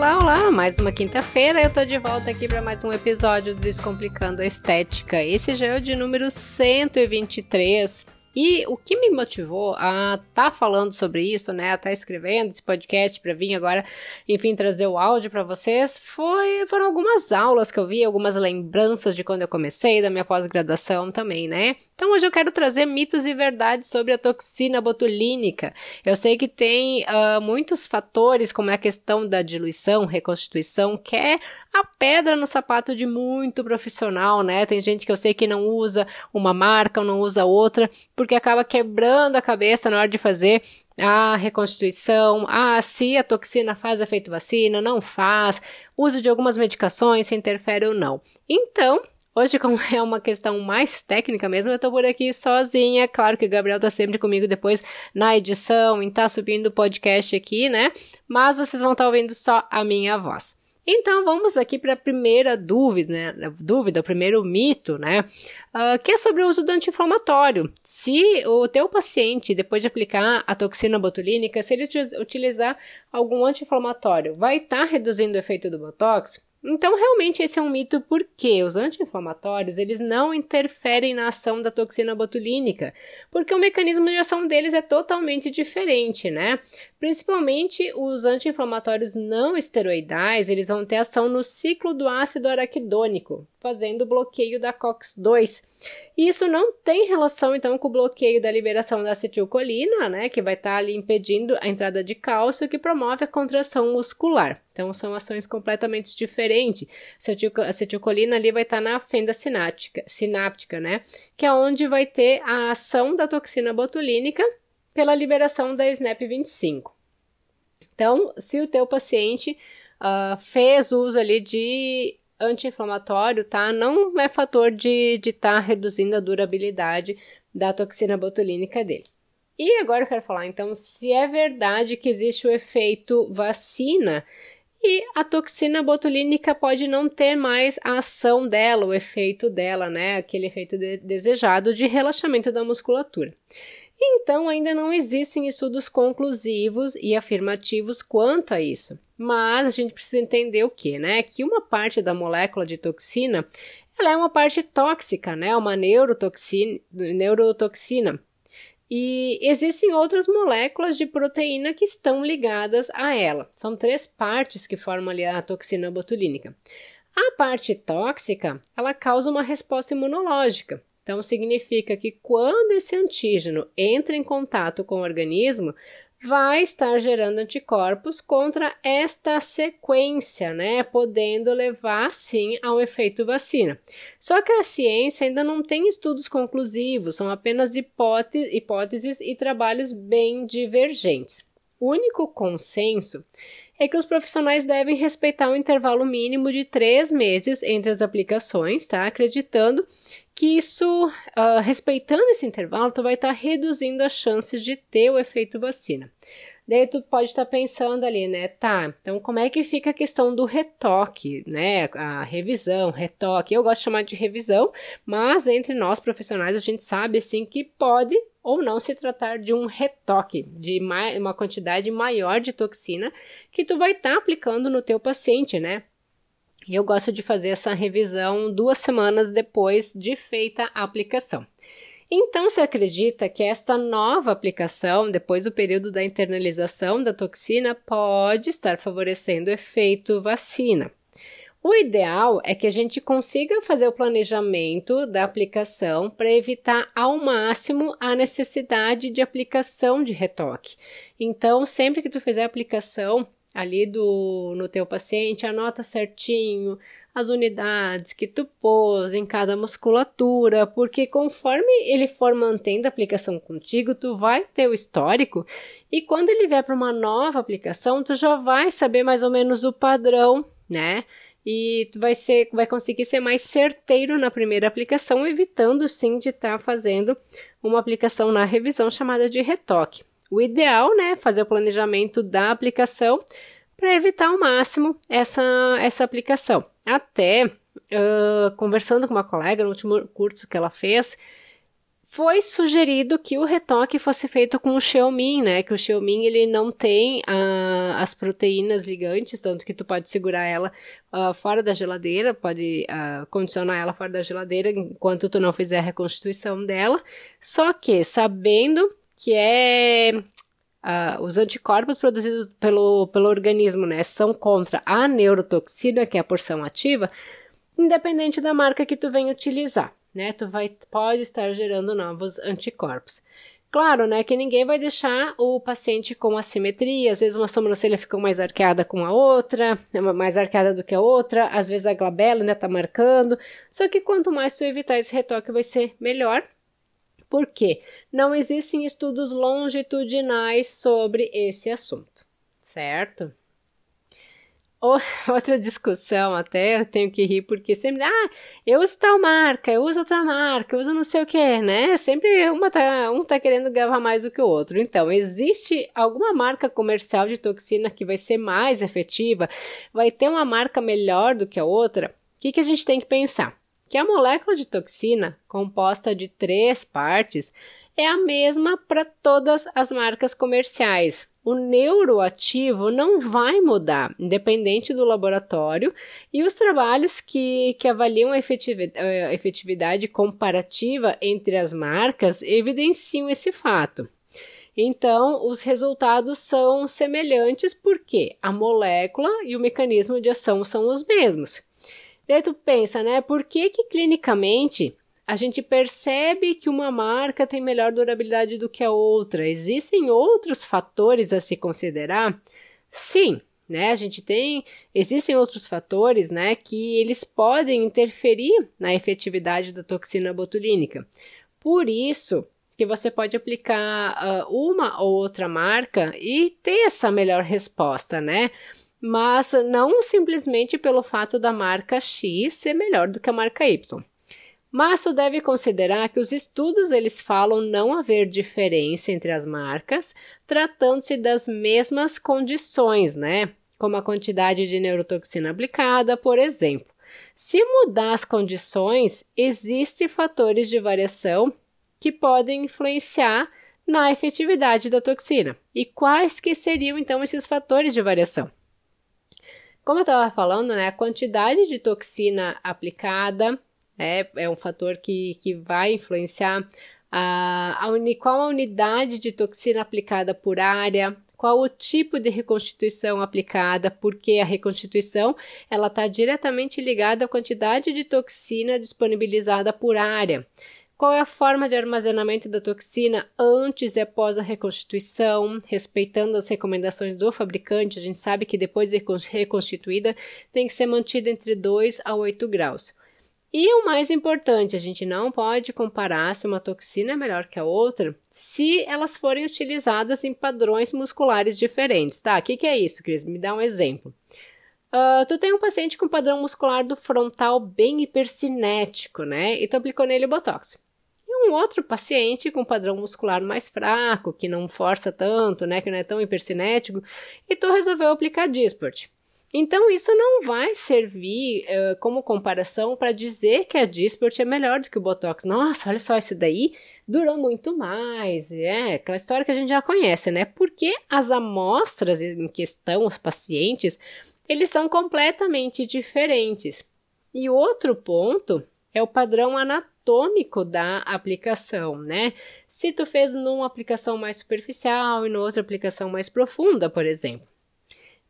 Olá, olá! Mais uma quinta-feira eu tô de volta aqui para mais um episódio do Descomplicando a Estética. Esse já é o de número 123 e o que me motivou a estar tá falando sobre isso, né, a estar tá escrevendo esse podcast para vir agora, enfim, trazer o áudio para vocês, foi foram algumas aulas que eu vi, algumas lembranças de quando eu comecei, da minha pós-graduação também, né? Então hoje eu quero trazer mitos e verdades sobre a toxina botulínica. Eu sei que tem uh, muitos fatores, como é a questão da diluição, reconstituição, que é a pedra no sapato de muito profissional, né? Tem gente que eu sei que não usa uma marca ou não usa outra, porque acaba quebrando a cabeça na hora de fazer a reconstituição, ah, se a toxina faz efeito vacina, não faz, uso de algumas medicações, se interfere ou não. Então, Hoje, como é uma questão mais técnica mesmo, eu tô por aqui sozinha. Claro que o Gabriel tá sempre comigo depois na edição e tá subindo o podcast aqui, né? Mas vocês vão estar tá ouvindo só a minha voz. Então vamos aqui para a primeira dúvida, né? Dúvida, o primeiro mito, né? Uh, que é sobre o uso do anti-inflamatório. Se o teu paciente, depois de aplicar a toxina botulínica, se ele utilizar algum anti-inflamatório, vai estar tá reduzindo o efeito do botox? Então, realmente, esse é um mito porque os anti-inflamatórios eles não interferem na ação da toxina botulínica, porque o mecanismo de ação deles é totalmente diferente, né? Principalmente os anti-inflamatórios não esteroidais, eles vão ter ação no ciclo do ácido araquidônico, fazendo bloqueio da COX-2. E isso não tem relação então com o bloqueio da liberação da acetilcolina, né, que vai estar tá ali impedindo a entrada de cálcio que promove a contração muscular. Então são ações completamente diferentes. A acetilcolina ali vai estar tá na fenda sináptica, sináptica, né, que é onde vai ter a ação da toxina botulínica pela liberação da SNAP25. Então, se o teu paciente uh, fez uso ali de anti-inflamatório, tá? Não é fator de estar tá reduzindo a durabilidade da toxina botulínica dele. E agora eu quero falar, então, se é verdade que existe o efeito vacina e a toxina botulínica pode não ter mais a ação dela, o efeito dela, né? Aquele efeito de desejado de relaxamento da musculatura. Então, ainda não existem estudos conclusivos e afirmativos quanto a isso. Mas a gente precisa entender o que, né? Que uma parte da molécula de toxina ela é uma parte tóxica, né? Uma neurotoxina, neurotoxina. E existem outras moléculas de proteína que estão ligadas a ela. São três partes que formam ali a toxina botulínica. A parte tóxica, ela causa uma resposta imunológica. Então, significa que quando esse antígeno entra em contato com o organismo, vai estar gerando anticorpos contra esta sequência, né? Podendo levar sim ao efeito vacina. Só que a ciência ainda não tem estudos conclusivos, são apenas hipóteses e trabalhos bem divergentes. O único consenso é que os profissionais devem respeitar um intervalo mínimo de três meses entre as aplicações, tá? Acreditando que isso, uh, respeitando esse intervalo, tu vai estar tá reduzindo as chances de ter o efeito vacina. Daí tu pode estar tá pensando ali, né? Tá, então como é que fica a questão do retoque, né? A revisão, retoque. Eu gosto de chamar de revisão, mas entre nós profissionais a gente sabe assim que pode ou não se tratar de um retoque, de uma quantidade maior de toxina que tu vai estar tá aplicando no teu paciente, né? Eu gosto de fazer essa revisão duas semanas depois de feita a aplicação. Então, se acredita que esta nova aplicação, depois do período da internalização da toxina, pode estar favorecendo o efeito vacina. O ideal é que a gente consiga fazer o planejamento da aplicação para evitar ao máximo a necessidade de aplicação de retoque. Então, sempre que tu fizer a aplicação, ali do no teu paciente, anota certinho as unidades que tu pôs em cada musculatura, porque conforme ele for mantendo a aplicação contigo, tu vai ter o histórico e quando ele vier para uma nova aplicação, tu já vai saber mais ou menos o padrão, né? E tu vai ser, vai conseguir ser mais certeiro na primeira aplicação, evitando sim de estar tá fazendo uma aplicação na revisão chamada de retoque. O ideal, né, fazer o planejamento da aplicação para evitar ao máximo essa, essa aplicação. Até uh, conversando com uma colega no último curso que ela fez, foi sugerido que o retoque fosse feito com o Xiaomi, né? Que o Xiaomi ele não tem uh, as proteínas ligantes, tanto que tu pode segurar ela uh, fora da geladeira, pode uh, condicionar ela fora da geladeira enquanto tu não fizer a reconstituição dela. Só que sabendo que é Uh, os anticorpos produzidos pelo, pelo organismo né, são contra a neurotoxina, que é a porção ativa, independente da marca que tu venha utilizar né? Tu vai, pode estar gerando novos anticorpos. Claro, né, que ninguém vai deixar o paciente com assimetria, às vezes uma sobrancelha fica mais arqueada com a outra, é mais arqueada do que a outra, às vezes a glabela, né, tá marcando. Só que quanto mais tu evitar esse retoque vai ser melhor. Por quê? Não existem estudos longitudinais sobre esse assunto, certo? outra discussão até, eu tenho que rir, porque sempre, ah, eu uso tal marca, eu uso outra marca, eu uso não sei o que, né? Sempre uma tá, um tá querendo gravar mais do que o outro. Então, existe alguma marca comercial de toxina que vai ser mais efetiva? Vai ter uma marca melhor do que a outra? O que, que a gente tem que pensar? Que a molécula de toxina, composta de três partes, é a mesma para todas as marcas comerciais o neuroativo não vai mudar, independente do laboratório, e os trabalhos que, que avaliam a efetividade, a efetividade comparativa entre as marcas evidenciam esse fato. Então, os resultados são semelhantes porque a molécula e o mecanismo de ação são os mesmos. Daí tu pensa, né? Por que que clinicamente a gente percebe que uma marca tem melhor durabilidade do que a outra. Existem outros fatores a se considerar? Sim, né? A gente tem, existem outros fatores, né, que eles podem interferir na efetividade da toxina botulínica. Por isso que você pode aplicar uh, uma ou outra marca e ter essa melhor resposta, né? Mas não simplesmente pelo fato da marca X ser melhor do que a marca Y. Masso deve considerar que os estudos eles falam não haver diferença entre as marcas, tratando-se das mesmas condições, né? Como a quantidade de neurotoxina aplicada, por exemplo. Se mudar as condições, existem fatores de variação que podem influenciar na efetividade da toxina. E quais que seriam então esses fatores de variação? Como eu estava falando, né, a quantidade de toxina aplicada, é, é um fator que, que vai influenciar a, a uni, qual a unidade de toxina aplicada por área, qual o tipo de reconstituição aplicada, porque a reconstituição ela está diretamente ligada à quantidade de toxina disponibilizada por área. Qual é a forma de armazenamento da toxina antes e após a reconstituição, respeitando as recomendações do fabricante? A gente sabe que depois de reconstituída tem que ser mantida entre 2 a 8 graus. E o mais importante, a gente não pode comparar se uma toxina é melhor que a outra se elas forem utilizadas em padrões musculares diferentes, tá? O que, que é isso, Cris? Me dá um exemplo. Uh, tu tem um paciente com padrão muscular do frontal bem hipercinético, né? E tu aplicou nele Botox. Um outro paciente com padrão muscular mais fraco, que não força tanto, né? Que não é tão hipercinético, e tu resolveu aplicar Dysport. Então, isso não vai servir uh, como comparação para dizer que a Dysport é melhor do que o Botox. Nossa, olha só, esse daí durou muito mais. É aquela história que a gente já conhece, né? Porque as amostras em questão, os pacientes, eles são completamente diferentes. E outro ponto é o padrão anatômico da aplicação, né? Se tu fez numa aplicação mais superficial e na outra aplicação mais profunda, por exemplo.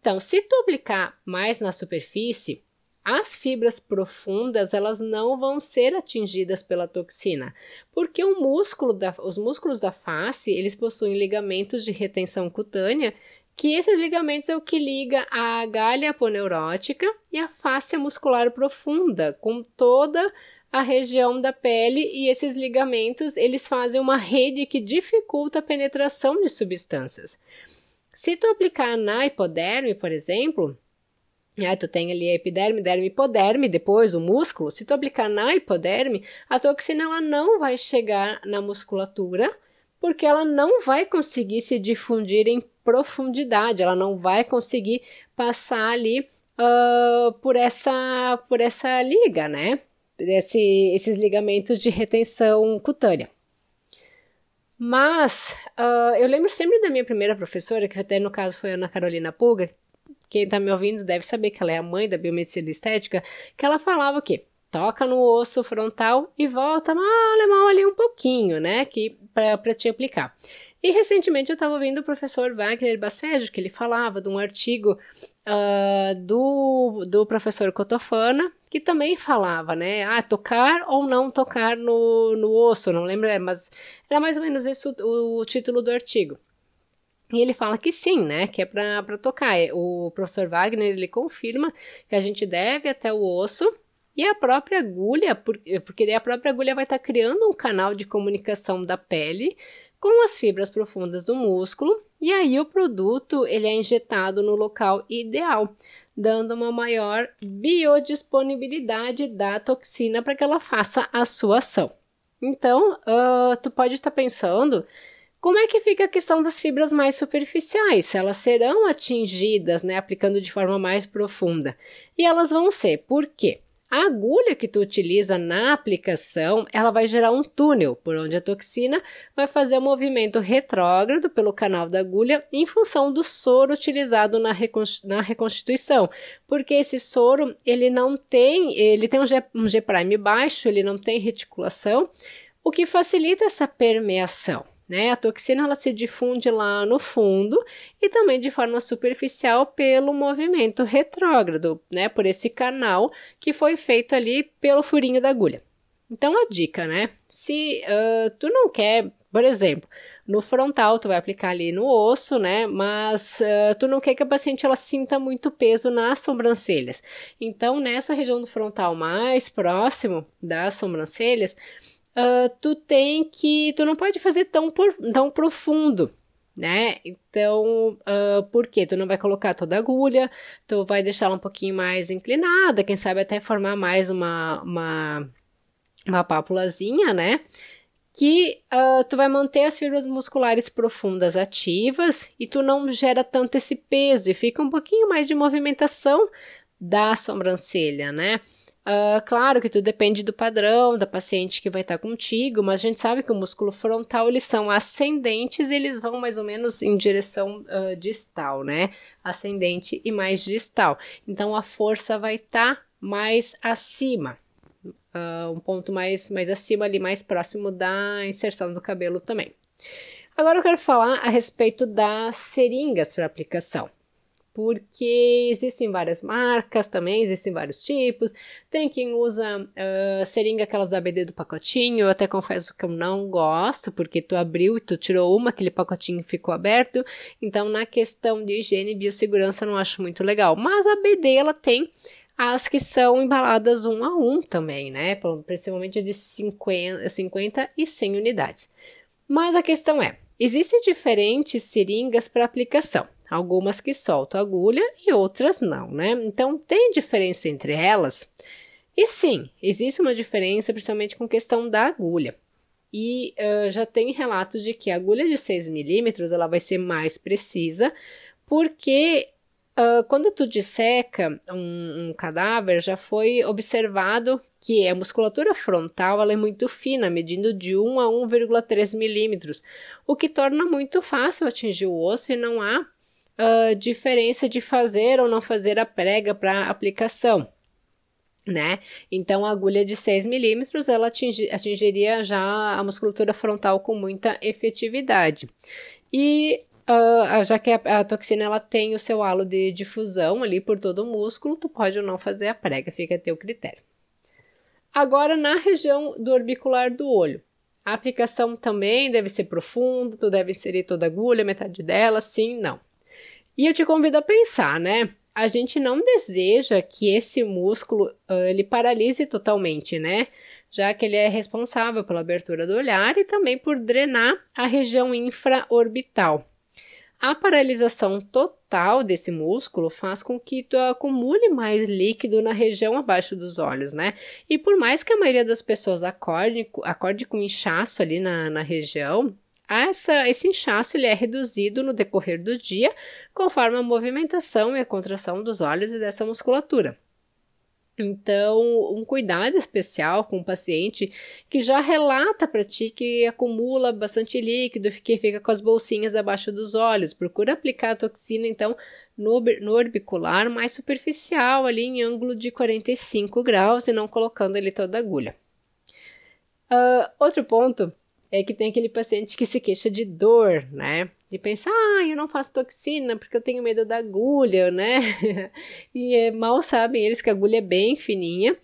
Então, se tu aplicar mais na superfície, as fibras profundas elas não vão ser atingidas pela toxina, porque o músculo da, os músculos da face eles possuem ligamentos de retenção cutânea, que esses ligamentos é o que liga a galha aponeurótica e a face muscular profunda com toda a região da pele e esses ligamentos eles fazem uma rede que dificulta a penetração de substâncias. Se tu aplicar na hipoderme, por exemplo, aí tu tem ali a epiderme, derme, hipoderme, depois o músculo. Se tu aplicar na hipoderme, a toxina ela não vai chegar na musculatura, porque ela não vai conseguir se difundir em profundidade, ela não vai conseguir passar ali uh, por essa por essa liga, né? Esse, esses ligamentos de retenção cutânea. Mas uh, eu lembro sempre da minha primeira professora, que até no caso foi a Ana Carolina Puga, quem tá me ouvindo deve saber que ela é a mãe da biomedicina estética, que ela falava o quê? Toca no osso frontal e volta mal, mal ali um pouquinho, né? Que para te aplicar. E recentemente eu estava ouvindo o professor Wagner Bacejo, que ele falava de um artigo uh, do, do professor Cotofana, que também falava, né? Ah, tocar ou não tocar no, no osso, não lembro, é, mas era mais ou menos esse o, o título do artigo. E ele fala que sim, né? Que é para tocar. É, o professor Wagner ele confirma que a gente deve até o osso e a própria agulha, porque a própria agulha vai estar tá criando um canal de comunicação da pele com as fibras profundas do músculo e aí o produto ele é injetado no local ideal, dando uma maior biodisponibilidade da toxina para que ela faça a sua ação. Então, uh, tu pode estar pensando como é que fica a questão das fibras mais superficiais? Elas serão atingidas, né, aplicando de forma mais profunda. E elas vão ser, por quê? A agulha que tu utiliza na aplicação, ela vai gerar um túnel por onde a toxina vai fazer o um movimento retrógrado pelo canal da agulha em função do soro utilizado na, reconstituição, porque esse soro ele não tem, ele tem um G, um G prime baixo, ele não tem reticulação, o que facilita essa permeação. Né? A toxina ela se difunde lá no fundo e também de forma superficial pelo movimento retrógrado, né? Por esse canal que foi feito ali pelo furinho da agulha. Então a dica, né? Se uh, tu não quer, por exemplo, no frontal tu vai aplicar ali no osso, né? Mas uh, tu não quer que a paciente ela sinta muito peso nas sobrancelhas. Então nessa região do frontal mais próximo das sobrancelhas uh, tu tem que. Tu não pode fazer tão, por, tão profundo, né? Então, uh, por quê? Tu não vai colocar toda a agulha, tu vai deixar ela um pouquinho mais inclinada, quem sabe até formar mais uma, uma, uma pápulazinha, né? Que uh, tu vai manter as fibras musculares profundas ativas e tu não gera tanto esse peso e fica um pouquinho mais de movimentação da sobrancelha, né? Uh, claro que tudo depende do padrão da paciente que vai estar contigo, mas a gente sabe que o músculo frontal eles são ascendentes e eles vão mais ou menos em direção uh, distal, né? Ascendente e mais distal. Então a força vai estar tá mais acima, uh, um ponto mais, mais acima ali, mais próximo da inserção do cabelo também. Agora eu quero falar a respeito das seringas para aplicação porque existem várias marcas também, existem vários tipos. Tem quem usa uh, seringa, aquelas ABD do pacotinho. Eu até confesso que eu não gosto, porque tu abriu e tu tirou uma, aquele pacotinho ficou aberto. Então, na questão de higiene e biossegurança, eu não acho muito legal. Mas a ABD, ela tem as que são embaladas um a um também, né? Principalmente de 50, 50 e 100 unidades. Mas a questão é, existem diferentes seringas para aplicação. Algumas que soltam agulha e outras não, né? Então tem diferença entre elas. E sim, existe uma diferença, principalmente com questão da agulha. E uh, já tem relatos de que a agulha de 6 milímetros ela vai ser mais precisa, porque uh, quando tu disseca um, um, cadáver, já foi observado que a musculatura frontal ela é muito fina, medindo de 1 a 1,3 milímetros, o que torna muito fácil atingir o osso e não há uh, diferença de fazer ou não fazer a prega para aplicação. Né? Então, a agulha de 6 milímetros ela atingi, atingiria já a musculatura frontal com muita efetividade. E uh, já que a, a, toxina ela tem o seu halo de difusão ali por todo o músculo, tu pode ou não fazer a prega, fica a teu critério. Agora, na região do orbicular do olho, a aplicação também deve ser profunda, tu deve inserir toda a agulha, metade dela, sim, não. E eu te convido a pensar, né? A gente não deseja que esse músculo uh, ele paralise totalmente, né? Já que ele é responsável pela abertura do olhar e também por drenar a região infraorbital. A paralisação total desse músculo faz com que tu acumule mais líquido na região abaixo dos olhos, né? E por mais que a maioria das pessoas acorde, acorde com inchaço ali na, na região, essa, esse inchaço ele é reduzido no decorrer do dia, conforme a movimentação e a contração dos olhos e dessa musculatura. Então, um cuidado especial com o paciente que já relata para ti que acumula bastante líquido, que fica com as bolsinhas abaixo dos olhos. Procura aplicar a toxina, então, no, no orbicular mais superficial, ali em ângulo de 45 graus e não colocando ali toda a agulha. Uh, outro ponto é que tem aquele paciente que se queixa de dor, né? E pensa, ah, eu não faço toxina porque eu tenho medo da agulha, né? e é, mal sabem eles que a agulha é bem fininha.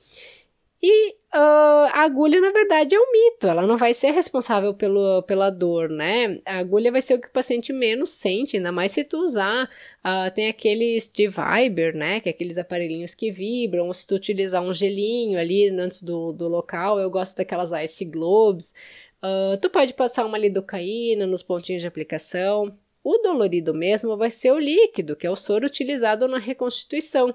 E uh, a agulha, na verdade, é um mito, ela não vai ser responsável pelo, pela dor, né? A agulha vai ser o que o paciente menos sente, ainda mais se tu usar. Uh, tem aqueles de Viber, né? Que é aqueles aparelhinhos que vibram, ou se tu utilizar um gelinho ali antes do, do local. Eu gosto daquelas Ice Globes. Uh, tu pode passar uma lidocaína nos pontinhos de aplicação. O dolorido mesmo vai ser o líquido, que é o soro utilizado na reconstituição.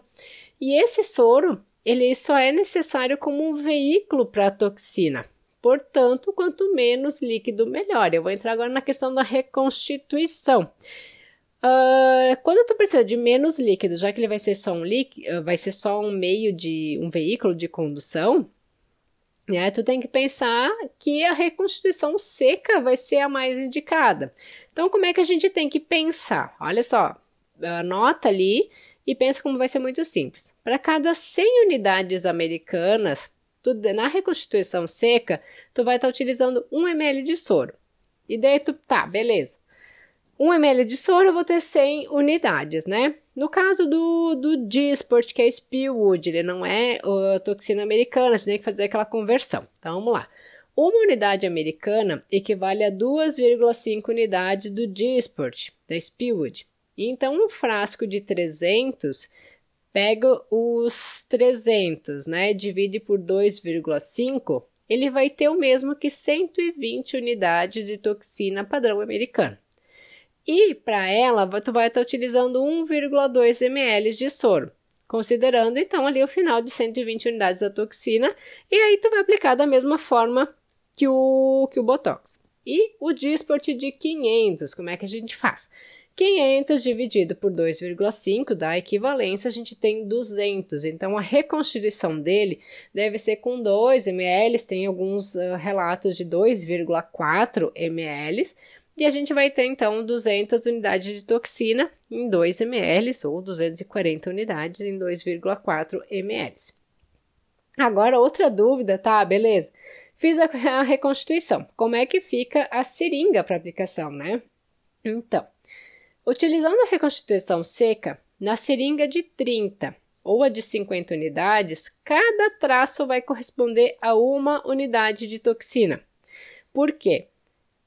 E esse soro, ele só é necessário como um veículo para a toxina. Portanto, quanto menos líquido, melhor. Eu vou entrar agora na questão da reconstituição. Uh, quando tu precisa de menos líquido, já que ele vai ser só um líquido, vai ser só um meio de um veículo de condução, né, tu tem que pensar que a reconstituição seca vai ser a mais indicada. Então, como é que a gente tem que pensar? Olha só, anota ali e pensa como vai ser muito simples. Para cada 100 unidades americanas, tu, na reconstituição seca, tu vai estar tá utilizando 1 ml de soro. E daí tu, tá, beleza. 1 ml de soro eu vou ter 100 unidades, né? No caso do, do Disport, que é Spillwood, ele não é a toxina americana, você tem que fazer aquela conversão. Então vamos lá. Uma unidade americana equivale a 2,5 unidades do Disport, da Spillwood. Então um frasco de 300 pega os 300, né? Divide por 2,5, ele vai ter o mesmo que 120 unidades de toxina padrão americano. E para ela, tu vai estar tá utilizando 1,2 ml de soro, considerando então ali o final de 120 unidades da toxina, e aí tu vai aplicar da mesma forma que o, que o Botox. E o Disport de 500, como é que a gente faz? 500 dividido por 2,5 dá equivalência, a gente tem 200. Então, a reconstituição dele deve ser com 2 ml, tem alguns uh, relatos de 2,4 ml, e a gente vai ter então 200 unidades de toxina em 2 ml ou 240 unidades em 2,4 ml. Agora, outra dúvida, tá? Beleza. Fiz a, a reconstituição. Como é que fica a seringa para aplicação, né? Então, utilizando a reconstituição seca, na seringa de 30 ou a de 50 unidades, cada traço vai corresponder a uma unidade de toxina. Por quê?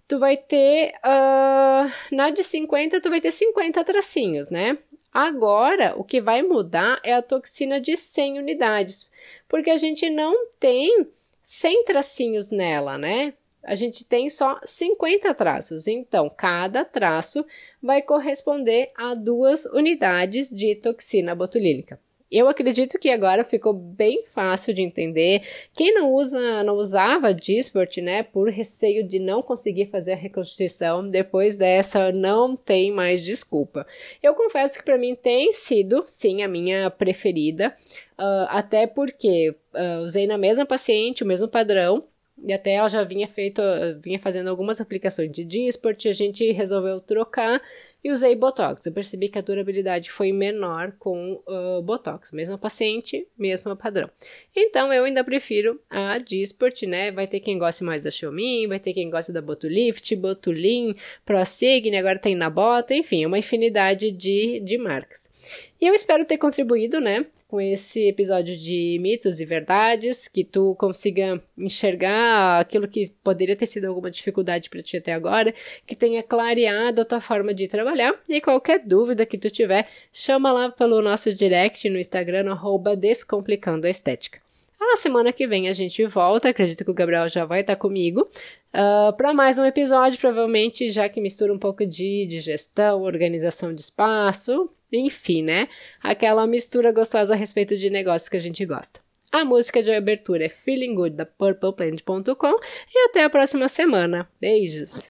Tu vai ter, uh, na de 50, tu vai ter 50 tracinhos, né? Agora, o que vai mudar é a toxina de 100 unidades, porque a gente não tem 100 tracinhos nela, né? A gente tem só 50 traços, então cada traço vai corresponder a duas unidades de toxina botulínica. Eu acredito que agora ficou bem fácil de entender. Quem não usa, não usava Disport, né, por receio de não conseguir fazer a reconstituição, depois dessa não tem mais desculpa. Eu confesso que para mim tem sido, sim, a minha preferida, uh, até porque uh, usei na mesma paciente, o mesmo padrão, e até ela já vinha feito, vinha fazendo algumas aplicações de Disport, a gente resolveu trocar e usei Botox. Eu percebi que a durabilidade foi menor com uh, Botox. Mesmo paciente, mesmo padrão. Então, eu ainda prefiro a Disport, né? Vai ter quem goste mais da Xiaomi, vai ter quem goste da Botulift, Botulin, ProSign, agora tem na bota, enfim, uma infinidade de, de marcas. E eu espero ter contribuído, né? Com esse episódio de mitos e verdades, que tu consiga enxergar aquilo que poderia ter sido alguma dificuldade para ti até agora, que tenha clareado a tua forma de trabalhar. E qualquer dúvida que tu tiver, chama lá pelo nosso direct no Instagram, arroba Descomplicando a Estética. Na semana que vem a gente volta, acredito que o Gabriel já vai estar comigo, uh, ah, para mais um episódio, provavelmente já que mistura um pouco de, de gestão, organização de espaço, enfim, né? Aquela mistura gostosa a respeito de negócios que a gente gosta. A música de abertura é Feeling Good da PurplePlant.com e até a próxima semana. Beijos!